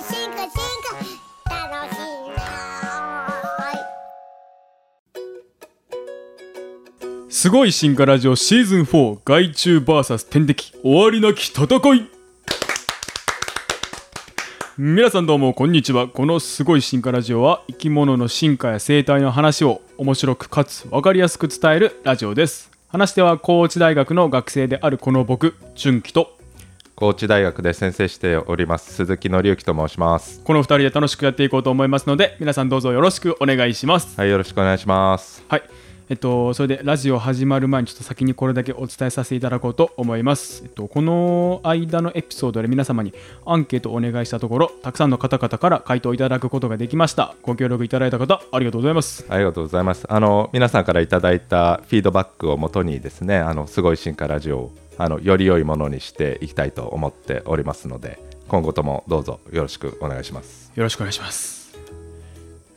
進化進化楽しいなすごい進化ラジオシーズン4害虫 VS 天敵終わりなき戦い。皆さんどうもこんにちは。このすごい進化ラジオは生き物の進化や生態の話を面白くかつ分かりやすく伝えるラジオです。話しては高知大学の学生であるこの僕純喜と高知大学で先生しております鈴木紀之と申しますこの2人で楽しくやっていこうと思いますので皆さんどうぞよろしくお願いしますはいよろしくお願いしますはい。えっと、それでラジオ始まる前にちょっと先にこれだけお伝えさせていただこうと思います。えっと、この間のエピソードで皆様にアンケートをお願いしたところ、たくさんの方々から回答いただくことができました。ご協力いただいた方、ありがとうございます。ありがとうございますあの皆さんからいただいたフィードバックをもとにですねあのすごい進化ラジオをあのより良いものにしていきたいと思っておりますので今後ともどうぞよろしくお願いします。よろしくお願いします。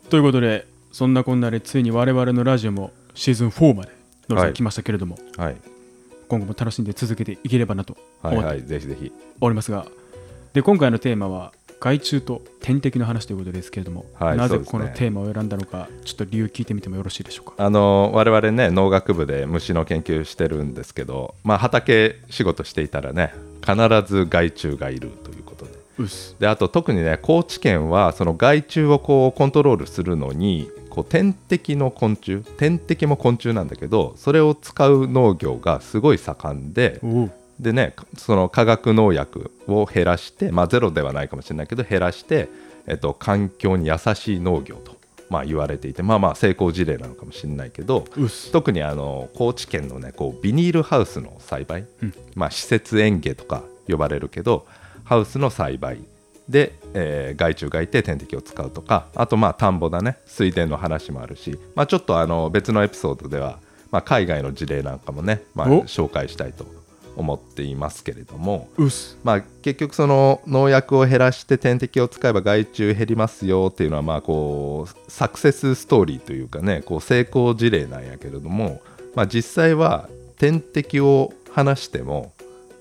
ということで、そんなこんなでついに我々のラジオもシーズン4まで乗せてきましたけれども、はい。今後も楽しんで続けていければなとはいは思っていぜひぜひ。おりますが、で今回のテーマは害虫と天敵の話ということですけれども、はいなぜこのテーマを選んだのか、ちょっと理由聞いてみてもよろしいでしょうか？あの我々ね農学部で虫の研究してるんですけど、まあ、畑仕事していたらね必ず害虫がいるということで。であと特にね高知県はその害虫をこうコントロールするのにこう天敵の昆虫天敵も昆虫なんだけどそれを使う農業がすごい盛んででねその化学農薬を減らしてまあゼロではないかもしれないけど減らして、えっと、環境に優しい農業と、まあ、言われていてまあまあ成功事例なのかもしれないけど。特にあの高知県のねこうビニールハウスの栽培、うんまあ、施設園芸とか呼ばれるけどハウスの栽培で、えー害虫がいて天敵を使うとかあとまあ田んぼだね水田の話もあるし、まあ、ちょっとあの別のエピソードでは、まあ、海外の事例なんかもね、まあ、お紹介したいと思っていますけれども。まあ、結局その農薬を減らして天敵を使えば害虫減りますよっていうのはまあこうサクセスストーリーというかねこう成功事例なんやけれども、まあ、実際は天敵を離しても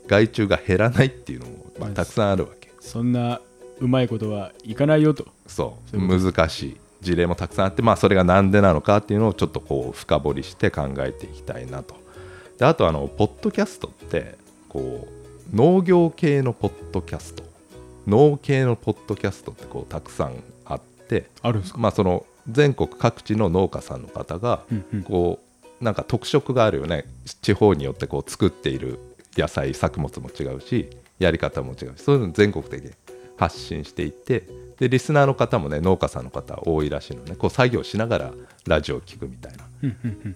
害虫が減らないっていうのもまあたくさんあるわけ。そんなうまいことはいかないよと。そう。難しい事例もたくさんあってまあそれが何でなのかっていうのをちょっとこう深掘りして考えていきたいなとであとあのポッドキャストってこう農業系のポッドキャスト。農系のポッドキャストってこうたくさんあってあるんですか？まあその全国各地の農家さんの方がうんうん。こうなんか特色があるよね。地方によってこう作っている野菜作物も違うしやり方も違うしそういうの全国的に発信していってでリスナーの方もね農家さんの方多いらしいのね。こう作業しながらラジオを聞くみたいな。うんうんうん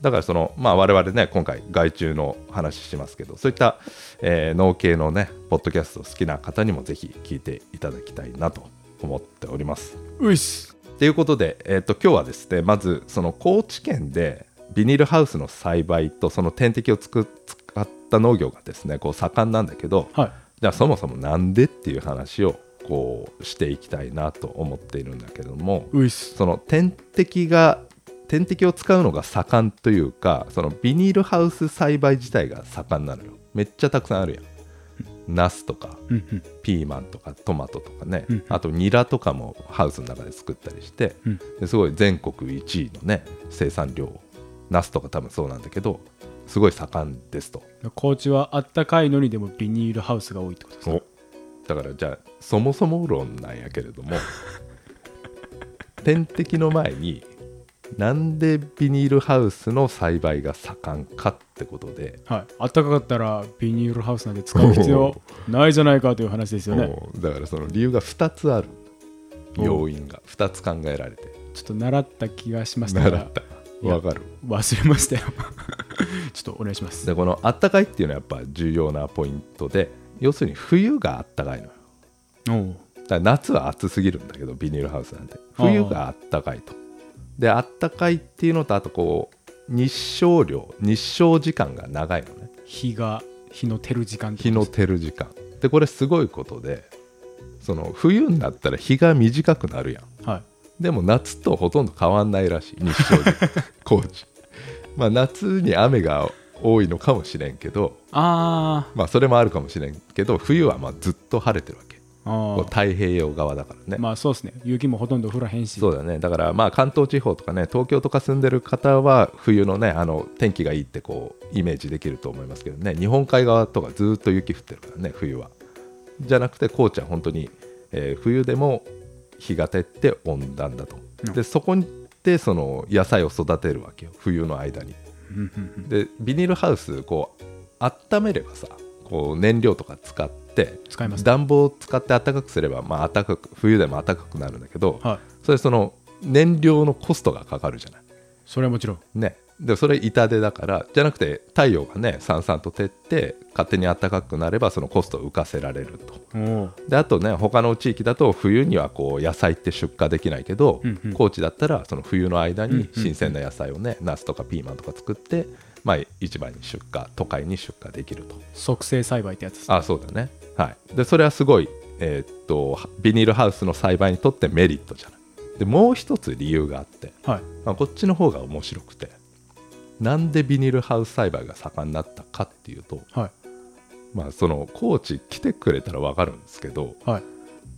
だからそのまあ我々ね今回害虫の話しますけどそういった、えー農系のねポッドキャスト好きな方にもぜひ聞いていただきたいなと思っておりますうっす。ということで、えー、と今日はですねまずその高知県でビニールハウスの栽培とその天敵をつく使った農業がですねこう盛んなんだけどはい。じゃあそもそもなんでっていう話をこうしていきたいなと思っているんだけどもうっす。その天敵が天敵を使うのが盛んというかそのビニールハウス栽培自体が盛んなのよ。めっちゃたくさんあるやん。ナスとかうんうん。ピーマンとかトマトとかね、うんあとニラとかもハウスの中で作ったりして、うん。ですごい全国1位のね生産量ナスとか多分そうなんだけどすごい盛んですと。高知はあったかいのにでもビニールハウスが多いってことですか？だからじゃあそもそも論なんやけれども 天敵の前になんでビニールハウスの栽培が盛んかってことで、はい。あったかかったらビニールハウスなんて使う必要 ないじゃないかという話ですよね。だからその理由が2つある。要因が。2つ考えられて。ちょっと習った気がしましたが。習っ、た。わかる。忘れましたよ。ちょっとお願いします。でこのあったかいっていうのはやっぱ重要なポイントで要するに冬があったかいのよ。だ夏は暑すぎるんだけどビニールハウスなんて。冬があったかいとであったかいっていうのとあとこう日照量日照時間が長いのね。日が日の照る時間日の照る時間。でこれすごいことでその冬になったら日が短くなるやん。はい。でも夏とほとんど変わんないらしい日照時間。高知。まあ夏に雨が多いのかもしれんけどあまあそれもあるかもしれんけど冬はまあずっと晴れてるわ太平洋側だからね、まあそうですね。雪もほとんど降らへんし。そうだね。だからまあ関東地方とかね東京とか住んでる方は冬のねあの天気がいいってこうイメージできると思いますけどね。日本海側とかずっと雪降ってるからね冬は。じゃなくて高知は本当に、えー冬でも日が照って温暖だと、うん。でそこでその野菜を育てるわけよ。冬の間に。うんうんうん。でビニールハウスこう温めればさこう燃料とか使って使います暖房を使って暖かくすれば、まあ、暖かく冬でも暖かくなるんだけど、はい。それその燃料のコストがかかるじゃない。それはもちろん。ね、でそれ痛手だからじゃなくて太陽がねさんさんと照って勝手に暖かくなればそのコストを浮かせられると。であとね他の地域だと冬にはこう野菜って出荷できないけど、うんうん。高知だったらその冬の間にうんうん新鮮な野菜をね、ナスとかピーマンとか作って、まあ、市場に出荷都会に出荷できると。促成栽培ってやつですあそうだねはい。でそれはすごい、えーっとビニールハウスの栽培にとってメリットじゃない。でもう一つ理由があって、はい。まあ、こっちの方が面白くてなんでビニールハウス栽培が盛んになったかっていうと、はい。まあ、その高知来てくれたら分かるんですけどはい。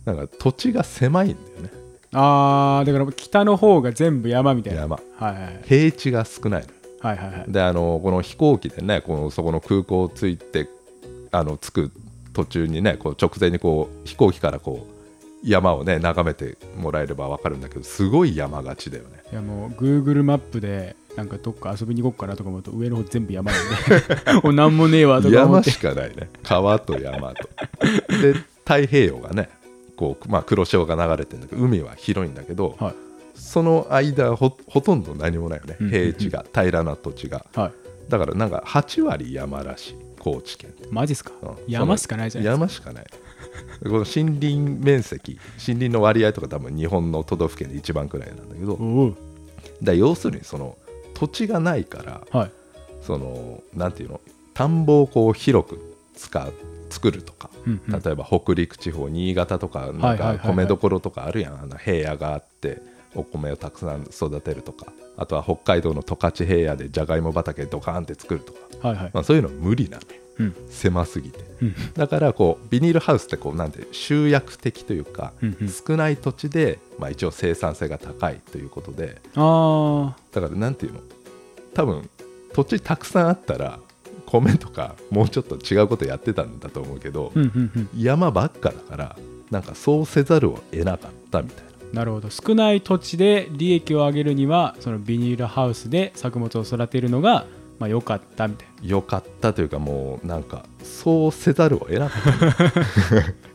なんか土地が狭いんだよね。あーだから北の方が全部山みたいな。山。はいはいはい。平地が少ないの。はいはいはい。であのこの飛行機でねこのそこの空港を着いてあの着く途中にねこう直前にこう飛行機からこう山をね眺めてもらえれば分かるんだけどすごい山がちだよね。いやもう Google マップでなんかどっか遊びに行こうかなとか思うと上の方全部山なんで。もう何もねえわとか山しかないね。川と山と。で太平洋がねこう、まあ、黒潮が流れてるんだけど海は広いんだけど、はい。その間ほほとんど何もないよね。うんうんうん。平地が平らな土地が。はい。だからなんか8割山らしい高知県。マジっすか？うん。山しかないじゃない山しかない。この森林面積森林の割合とか多分日本の都道府県で一番くらいなんだけど。だ要するにその土地がないからはい。そのなんていうの？田んぼをこう広く使う作るとか。うんうん。例えば北陸地方新潟とかなんはいはいはいはい。か米どころとかあるやん。あの平野があってお米をたくさん育てるとかあとは北海道の十勝平野でじゃがいも畑ドカーンって作るとか、はいはい。まあ、そういうの無理なのようん。狭すぎて。うん。だからこうビニールハウスってこうなんて集約的というか、うんうん。少ない土地で、まあ、一応生産性が高いということで。あだからなんていうの多分土地たくさんあったら米とかもうちょっと違うことやってたんだと思うけど、ーうんうんうん。山ばっかだからなんかそうせざるを得なかったみたいななるほど。少ない土地で利益を上げるにはそのビニールハウスで作物を育てるのがまあ良かったみたい良かったというかもうなんかそうせざるを得なかった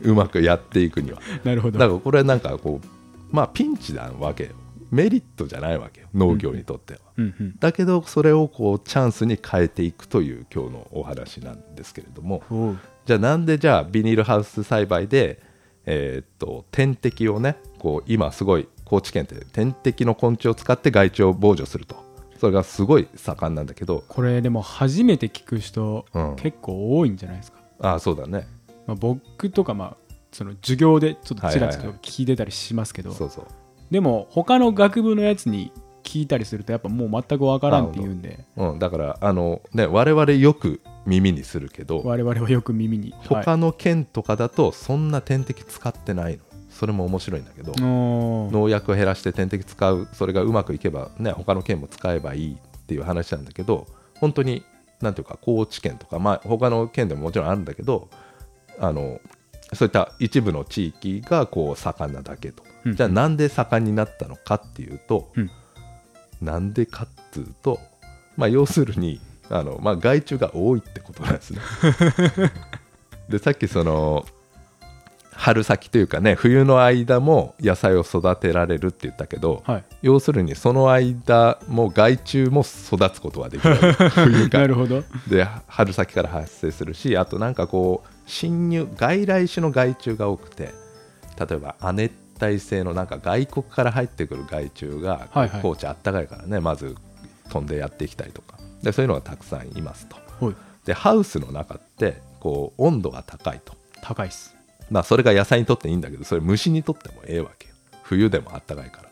うまくやっていくには。ななるほど。だからこれはなんかこうまあピンチなわけよ。メリットじゃないわけよ農業にとっては、うんうんだけどそれをこうチャンスに変えていくという今日のお話なんですけれども。じゃあなんでじゃあビニールハウス栽培でえーっと天敵をねこう今すごい高知県って天敵の昆虫を使って害虫を防除すると。それがすごい盛んなんだけど。これでも初めて聞く人、うん。結構多いんじゃないですか、ああそうだね。まあ、僕とかまあその授業でちょっとちらちら聞いてたりしますけど、そうそう。でも他の学部のやつに聞いたりするとやっぱもう全くわからんって言うんで。うん、だからあのね我々よく耳にするけど。我々はよく耳に。他の県とかだとそんな点滴使ってないの。それも面白いんだけど。農薬を減らして点滴使う。それがうまくいけばね他の県も使えばいいっていう話なんだけど。本当になんていうか高知県とかまあ他の県でももちろんあるんだけど。あのそういった一部の地域がこう盛んなだけと、うん。じゃあなんで盛んになったのかっていうと、うんなんでかっていうとまあ要するにあの、まあ、害虫が多いってことなんですね。でさっきその春先というかね冬の間も野菜を育てられるって言ったけど、はい。要するにその間も害虫も育つことができる 冬からなるほど。で春先から発生するしあとなんかこう侵入外来種の害虫が多くて例えば亜熱帯性のなんか外国から入ってくる害虫がはいはい。高知あったかいからね、まず飛んでやってきたりとか。でそういうのがたくさんいますと。ほい。でハウスの中ってこう温度が高いと。高いっす。まあそれが野菜にとっていいんだけどそれ虫にとってもええわけよ。冬でもあったかいから。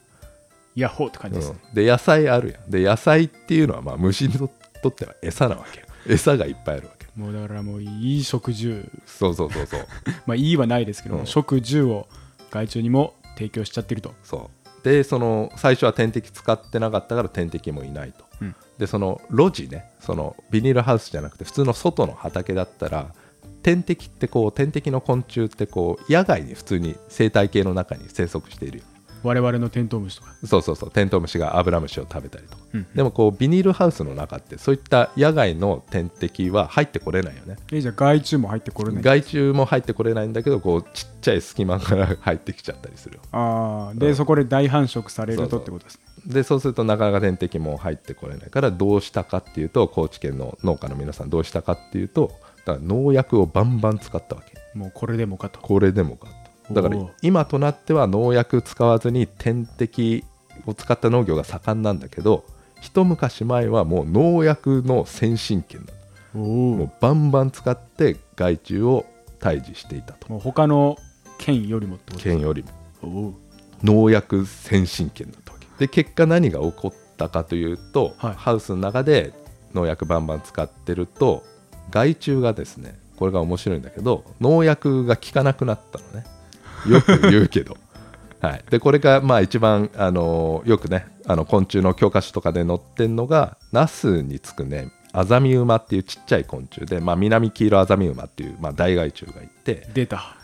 ヤッホーって感じですね、うん。で野菜あるやん。で野菜っていうのはまあ虫にととっては餌なわけよ。餌がいっぱいあるわけ。もうだからもういい食住。そうそうそうそう。まあいいはないですけど、うん。食住を害虫にも提供しちゃってると。そう。でその最初は点滴使ってなかったから点滴もいないと、うん。でその路地ねそのビニールハウスじゃなくて普通の外の畑だったら天敵ってこう天敵の昆虫ってこう野外に普通に生態系の中に生息しているよ我々のテントウムシとか、そうそうそうテントウムシがアブラムシを食べたりとか。うんでもこうビニールハウスの中ってそういった野外の天敵は入ってこれないよね。えじゃあ害虫も入ってこれない。害虫も入ってこれないんだけどこうちっちゃい隙間から入ってきちゃったりする。よああで、うん。そこで大繁殖されるとってことですね。でそうするとなかなか天敵も入ってこれないからどうしたかっていうと高知県の農家の皆さんどうしたかっていうとだから農薬をバンバン使ったわけ。もうこれでもかと。これでもかとだから今となっては農薬使わずに天敵を使った農業が盛んなんだけど一昔前はもう農薬の先進権もうおバンバン使って害虫を退治していたと。もう他の県よりもってこと県よりも。農薬先進権だったわけ。で結果何が起こったかというと、はい。ハウスの中で農薬バンバン使ってると害虫がですねこれが面白いんだけど農薬が効かなくなったのねよく言うけど、はい、でこれがまあ一番、あのよくねあの昆虫の教科書とかで載ってんのがナスにつくねアザミウマっていうちっちゃい昆虫で、まあ、南黄色アザミウマっていう、まあ、大害虫がいて出た。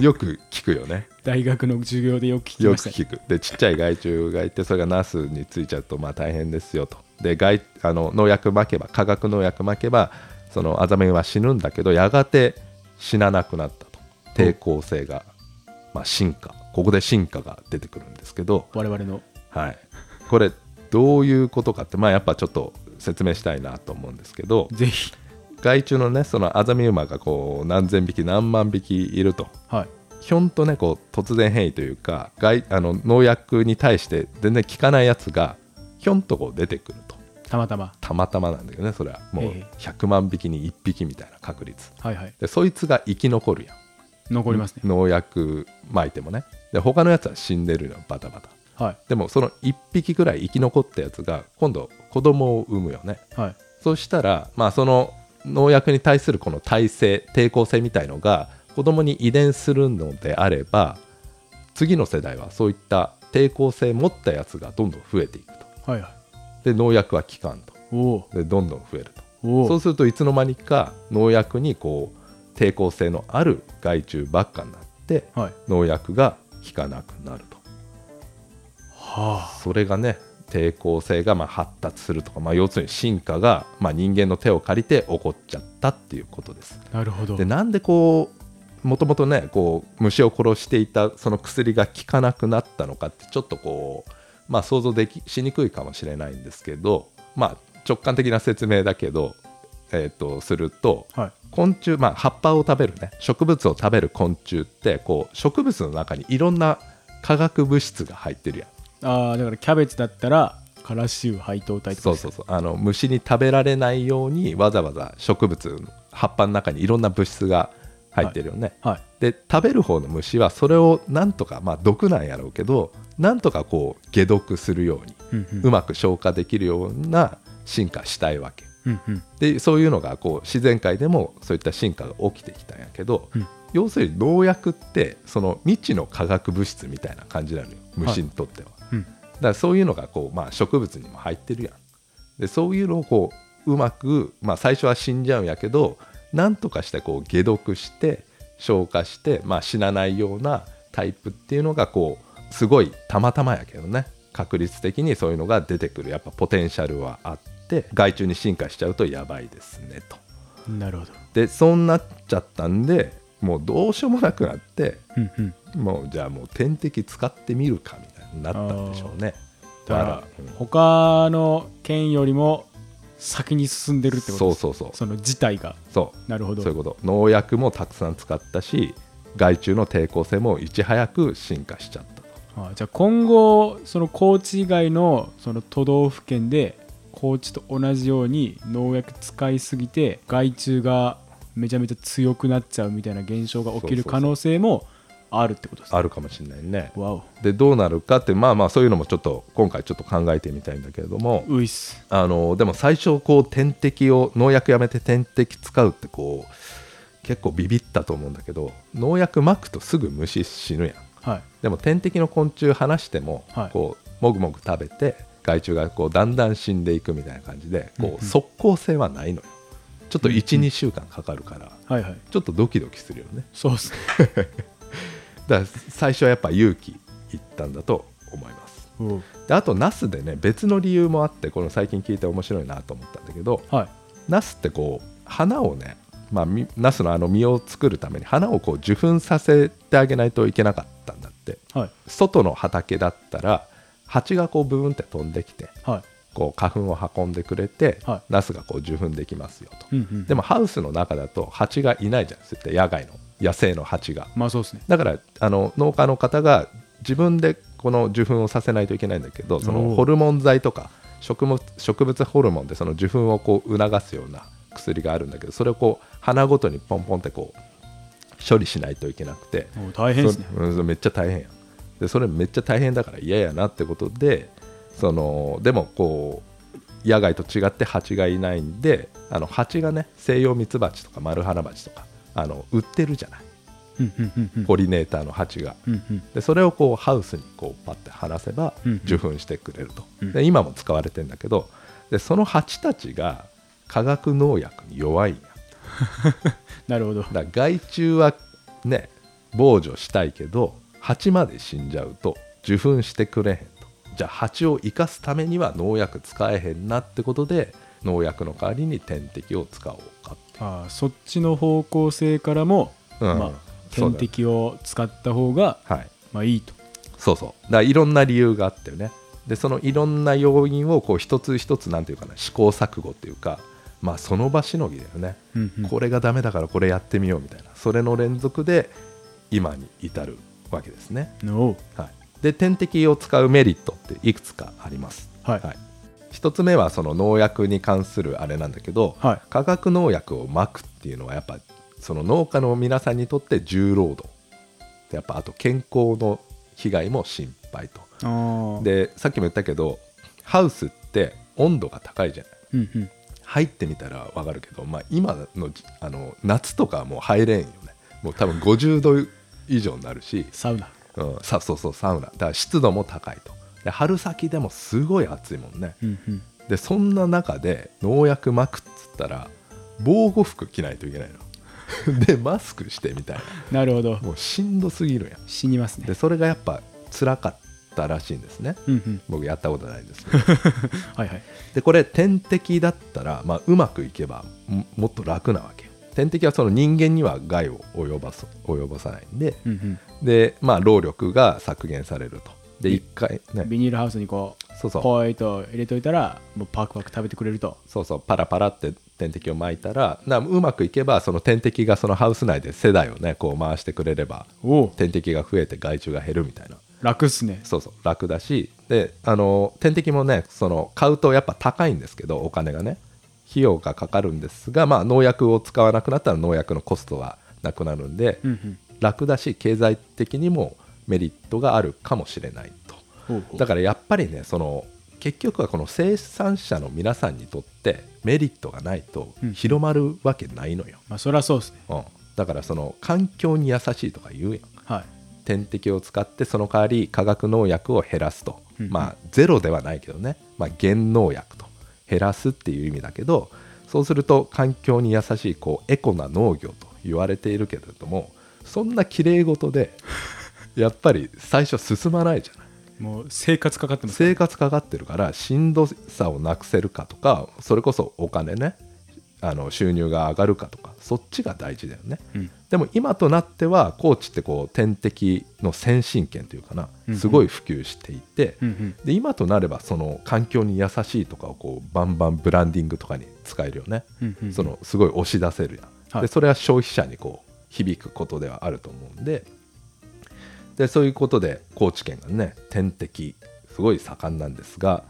よく聞くよね。大学の授業でよく聞きよました。ねく聞く。でちっちゃい害虫がいてそれがナスについちゃうとまあ大変ですよと。で害あの農薬まけば化学農薬まけばそのアザメは死ぬんだけどやがて死ななくなったと。抵抗性が、まあ、進化ここで進化が出てくるんですけど、我々の。はい、これどういうことかってまあやっぱちょっと説明したいなと思うんですけどぜひ。害虫のねそのアザミウマがこう何千匹何万匹いると。はい。ひょんとねこう突然変異というか害あの農薬に対して全然効かないやつがひょんとこう出てくると。たまたま。たまたまなんだけどねそれは。もうええ。100万匹に1匹みたいな確率。はいはい。でそいつが生き残るやん残りますね。農薬撒いてもね。で他のやつは死んでるのバタバタ。はい。でもその1匹ぐらい生き残ったやつが今度子供を産むよね。はい。そうしたらまあその農薬に対するこの耐性抵抗性みたいのが子供に遺伝するのであれば次の世代はそういった抵抗性持ったやつがどんどん増えていくと。はいはい。で農薬は効かんと。でどんどん増えると。そうするといつの間にか農薬にこう抵抗性のある害虫ばっかになってはい。農薬が効かなくなると。はそれがね抵抗性がまあ発達するとか、まあ、要するに進化がまあ人間の手を借りて起こっちゃったっていうことです。あなるほど。でなんでこうもともとねこう虫を殺していたその薬が効かなくなったのかってちょっとこうまあ想像できしにくいかもしれないんですけどまあ直感的な説明だけどえー、とするとはい昆虫、まあ、葉っぱを食べるね。植物を食べる昆虫ってこう植物の中にいろんな化学物質が入ってるやん。ああだからキャベツだったらカラシウ配糖体とか。そうそうそう。あの虫に食べられないようにわざわざ植物の葉っぱの中にいろんな物質が入ってるよね、はい。で食べる方の虫はそれをなんとかまあ毒なんやろうけどなんとかこう解毒するようにうんうん。うまく消化できるような進化したいわけうんうん。でそういうのがこう自然界でもそういった進化が起きてきたんやけど、うん。要するに農薬ってその未知の化学物質みたいな感じなのよ虫にとっては、うん。だからそういうのがこう、まあ、植物にも入ってるやん。でそういうのをこううまく、まあ、最初は死んじゃうんやけどなんとかしてこう解毒して消化して、まあ、死なないようなタイプっていうのがこうすごいたまたまやけどね。確率的にそういうのが出てくる。やっぱポテンシャルはあって害虫に進化しちゃうとやばいですねと。なるほど。でそうなっちゃったんでもうどうしようもなくなってうんうん。もうじゃあもう点滴使ってみるかみたいになったんでしょうね。だから他の県よりも先に進んでるってことですそうそうそう。その事態が。そう。なるほど。そういうこと。農薬もたくさん使ったし害虫の抵抗性もいち早く進化しちゃったと。あじゃあ今後その高知以外のその都道府県で高知と同じように農薬使いすぎて害虫がめちゃめちゃ強くなっちゃうみたいな現象が起きる可能性もあるってことですね。あるかもしれないね。わお。でどうなるかってまあまあそういうのもちょっと今回ちょっと考えてみたいんだけれども。ういっす。あのでも最初こう点滴を農薬やめて点滴使うってこう結構ビビったと思うんだけど農薬まくとすぐ虫死ぬやん。はい。でも点滴の昆虫離しても、はい。こうもぐもぐ食べて害虫がこうだんだん死んでいくみたいな感じでこうん。ううん速効性はないのよ。ちょっとうん12、週間かかるからはいはい。ちょっとドキドキするよね。そうっすね。だから最初はやっぱ勇気いったんだと思います。であとナスでね別の理由もあってこの最近聞いて面白いなと思ったんだけどはい。ナスってこう花をねまあみナスのあの実を作るために花をこう受粉させてあげないといけなかったんだって。はい。外の畑だったら蜂がこうブーンって飛んできてはい。こう花粉を運んでくれて、はい。ナスがこう受粉できますよと、うんうんでもハウスの中だと蜂がいないじゃんそういった野外の野生の蜂が。まあそうっすね。だからあの農家の方が自分でこの受粉をさせないといけないんだけどそのホルモン剤とか植物植物ホルモンでその受粉をこう促すような薬があるんだけどそれをこう花ごとにポンポンってこう処理しないといけなくて。大変ですね。そうんめっちゃ大変や。んでそれめっちゃ大変だから嫌やなってことでそのでもこう野外と違って蜂がいないんであの蜂がね西洋ミツバチとかマルハナバチとかあの売ってるじゃない。ポリネーターの蜂が。でそれをこうハウスにこうパッて離せばうん受粉してくれると、うん。で今も使われてんだけどでその蜂たちが化学農薬に弱いんや。なるほど。だ害虫はね防除したいけど蜂まで死んじゃうと受粉してくれへんと。じゃあ蜂を生かすためには農薬使えへんなってことで農薬の代わりに点滴を使おうかってああそっちの方向性からも、うんまあ、点滴を使った方がはい。まあいいと。そうそう。だからいろんな理由があってね。でそのいろんな要因をこう一つ一つなんていうかな試行錯誤っていうかまあその場しのぎだよね、うんうん。これがダメだからこれやってみようみたいな。それの連続で今に至るわけですね、おう。はい、で点滴を使うメリットっていくつかあります、はい。一つ目はその農薬に関するあれなんだけど、はい。化学農薬をまくっていうのはやっぱその農家の皆さんにとって重労働。でやっぱあと健康の被害も心配と。でさっきも言ったけどハウスって温度が高いじゃない。うんうん。入ってみたら分かるけど、まあ、今のじあの夏とかはもう入れんよね。もう多分50度以上になるし、サウナ。うん、さそうそうサウナ。だから湿度も高いと。で春先でもすごい暑いもんね。うんうん。でそんな中で農薬まくっつったら防護服着ないといけないの。でマスクしてみたいな。るほど。なもうしんどすぎるやん。死にますね。でそれがやっぱ辛かったらしいんですね。うんうん。僕やったことないんですけど。はいはい。でこれ点滴だったら、まあ、うまくいけばももっと楽なわけよ点滴はその人間には害を及ばす及ぼさないんでうんうん。で、まあ、労力が削減されると。でい1回ね。ビニールハウスにこうそうそう。ポイと入れといたらもうパクパク食べてくれると。そうそう。パラパラって点滴を巻いたらなうまくいけばその点滴がそのハウス内で世代をねこう回してくれればおお点滴が増えて害虫が減るみたいな。楽っすね。そうそう。楽だしであの点滴もねその買うとやっぱ高いんですけどお金がね費用がかかるんですが、まあ、農薬を使わなくなったら農薬のコストはなくなるんで、うんうん。楽だし経済的にもメリットがあるかもしれないと。だからやっぱりねその結局はこの生産者の皆さんにとってメリットがないとうん。広まるわけないのよ、まあそりゃそうですね。うん。だからその環境に優しいとか言うやん。はい。点滴を使ってその代わり化学農薬を減らすと、うんまあゼロではないけどね、まあ、減農薬と減らすっていう意味だけどそうすると環境に優しいこうエコな農業と言われているけれどもそんな綺麗事で やっぱり最初進まないじゃない。もう生活かかってます生活かかってるからしんどさをなくせるかとかそれこそお金ねあの収入が上がるかとかそっちが大事だよね。うんでも今となっては高知ってこう点滴の先進権というかなすごい普及していて、で今となればその環境に優しいとかをこうバンバンブランディングとかに使えるよね、そのすごい押し出せるやん、はい。でそれは消費者にこう響くことではあると思うんで。でそういうことで高知県がね点滴すごい盛んなんですが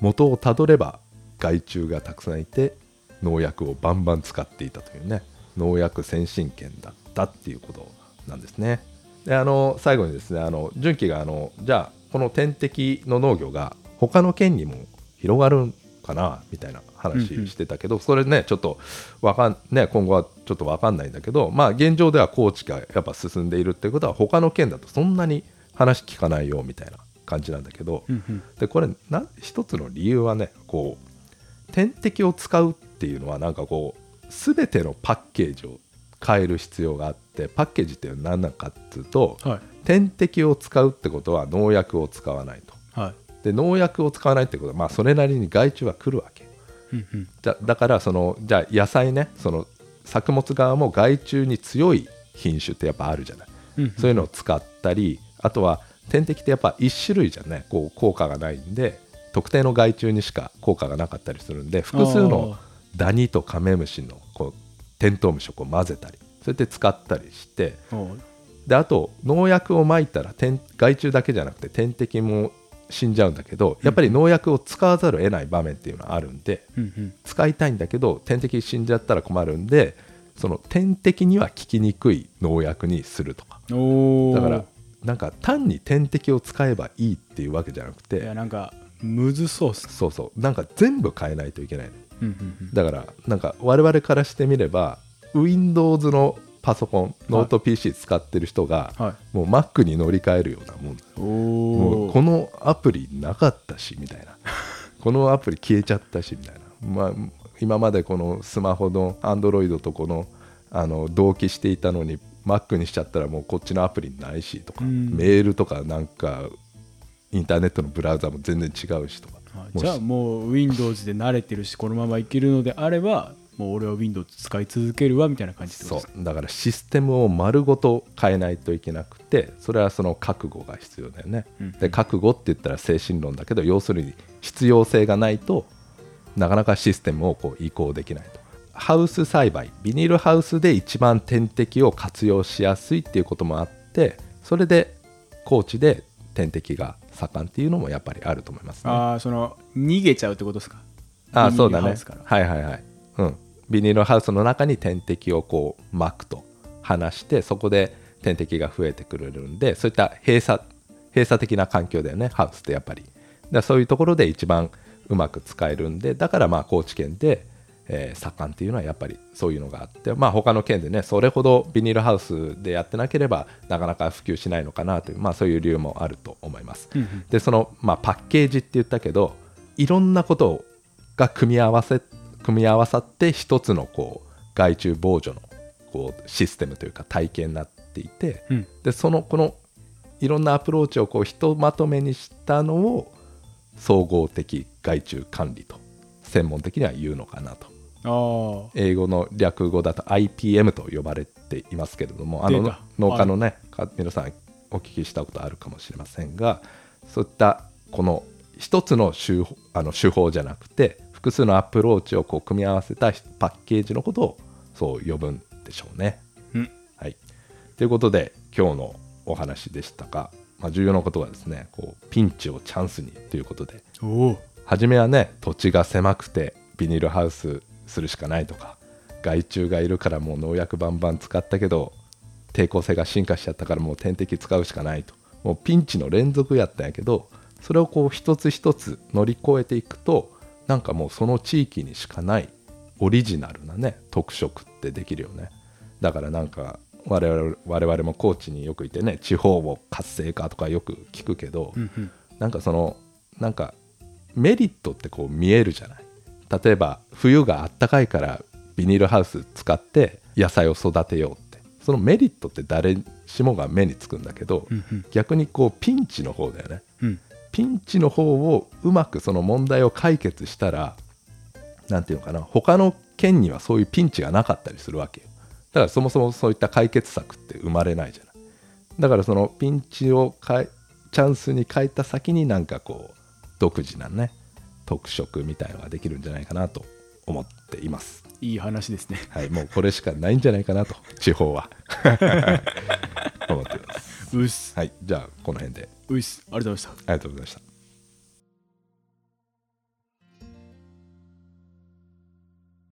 元をたどれば害虫がたくさんいて農薬をバンバン使っていたというね農薬先進権だったっていうことなんですね。であの最後にですねあの純喜があのじゃあこの天敵の農業が他の県にも広がるんかなみたいな話してたけど、それねちょっとわかんね今後はちょっと分かんないんだけどまあ現状では高知がやっぱ進んでいるっていうことは他の県だとそんなに話聞かないよみたいな感じなんだけど、うんうん。でこれな一つの理由はねこう点滴を使うっていうのはなんかこう全てのパッケージを変える必要があってパッケージって何なのかっていうとはい。点滴を使うってことは農薬を使わないと。はい。で農薬を使わないってことはまあそれなりに害虫は来るわけ。うんうん。じゃだからそのじゃあ野菜ねその作物側も害虫に強い品種ってやっぱあるじゃない。うんうん。そういうのを使ったりあとは点滴ってやっぱ1種類じゃねこう効果がないんで特定の害虫にしか効果がなかったりするんで複数のダニとカメムシのこうテントウムシをこう混ぜたりそうやって使ったりしてであと農薬をまいたら天害虫だけじゃなくて天敵も死んじゃうんだけどやっぱり農薬を使わざるを得ない場面っていうのはあるんでうんうん。使いたいんだけど天敵死んじゃったら困るんでその天敵には効きにくい農薬にするとか。だからなんか単に点滴を使えばいいっていうわけじゃなくいやてなんかむずそうっすそうそう。なんか全部変えないといけないうんうんうんだからなんか我々からしてみれば Windows のパソコンノート PC 使ってる人が、はい。もう Mac に乗り換えるようなもん。もうこのアプリなかったしみたいな。このアプリ消えちゃったしみたいな、まあ、今までこのスマホの Android とこのあの同期していたのに Mac にしちゃったらもうこっちのアプリないしとか、うん。メールとかなんかインターネットのブラウザも全然違うしとかじゃあもう Windows で慣れてるしこのままいけるのであればもう俺は Windows 使い続けるわみたいな感じそう。だからシステムを丸ごと変えないといけなくてそれはその覚悟が必要だよね、うん。で覚悟って言ったら精神論だけど要するに必要性がないとなかなかシステムをこう移行できないと。ハウス栽培ビニールハウスで一番天敵を活用しやすいっていうこともあってそれで高知で天敵が盛んっていうのもやっぱりあると思いますね。ああその逃げちゃうってことですか？あそうだねビニールハウスから。はいはいはい。うん。ビニールハウスの中に天敵をこう巻くと離してそこで天敵が増えてくれるんでそういった閉鎖閉鎖的な環境だよねハウスってやっぱり。だからそういうところで一番うまく使えるんでだからまあ高知県で、えー盛んっていうのはやっぱりそういうのがあってまあ他の県でねそれほどビニールハウスでやってなければなかなか普及しないのかなというまあそういう理由もあると思います、うんうん。でその、まあ、パッケージって言ったけどいろんなことが組み合わせ組み合わさって一つのこう害虫防除のこうシステムというか体系になっていてうん。でそのこのいろんなアプローチをこうひとまとめにしたのを総合的害虫管理と専門的には言うのかなと英語の略語だと IPM と呼ばれていますけれどもあの農家のね、か皆さんお聞きしたことあるかもしれませんがそういったこの一つの手法あの手法じゃなくて複数のアプローチをこう組み合わせたパッケージのことをそう呼ぶんでしょうね。うん。はい、ということで今日のお話でしたが、まあ、重要なことはですねこうピンチをチャンスにということで。初めはね土地が狭くてビニールハウスするしかないとか害虫がいるからもう農薬バンバン使ったけど抵抗性が進化しちゃったからもう点滴使うしかないと。もうピンチの連続やったんやけどそれをこう一つ一つ乗り越えていくとなんかもうその地域にしかないオリジナルなね特色ってできるよね。だからなんか我々我々も高知によくいてね地方を活性化とかよく聞くけど、うんうん。なんかそのなんかメリットってこう見えるじゃない？例えば冬があったかいからビニールハウス使って野菜を育てようって。そのメリットって誰しもが目につくんだけど、うんうん。逆にこうピンチの方だよね。うん。ピンチの方をうまくその問題を解決したらなんていうのかな他の県にはそういうピンチがなかったりするわけよ。だからそもそもそういった解決策って生まれないじゃない。だからそのピンチをチャンスに変えた先になんかこう独自なね特色みたいのができるんじゃないかなと思っています。いい話ですね。はいもうこれしかないんじゃないかなと地方は。思っています。うっす。はいじゃあこの辺で。うっす。ありがとうございました。ありがとうございました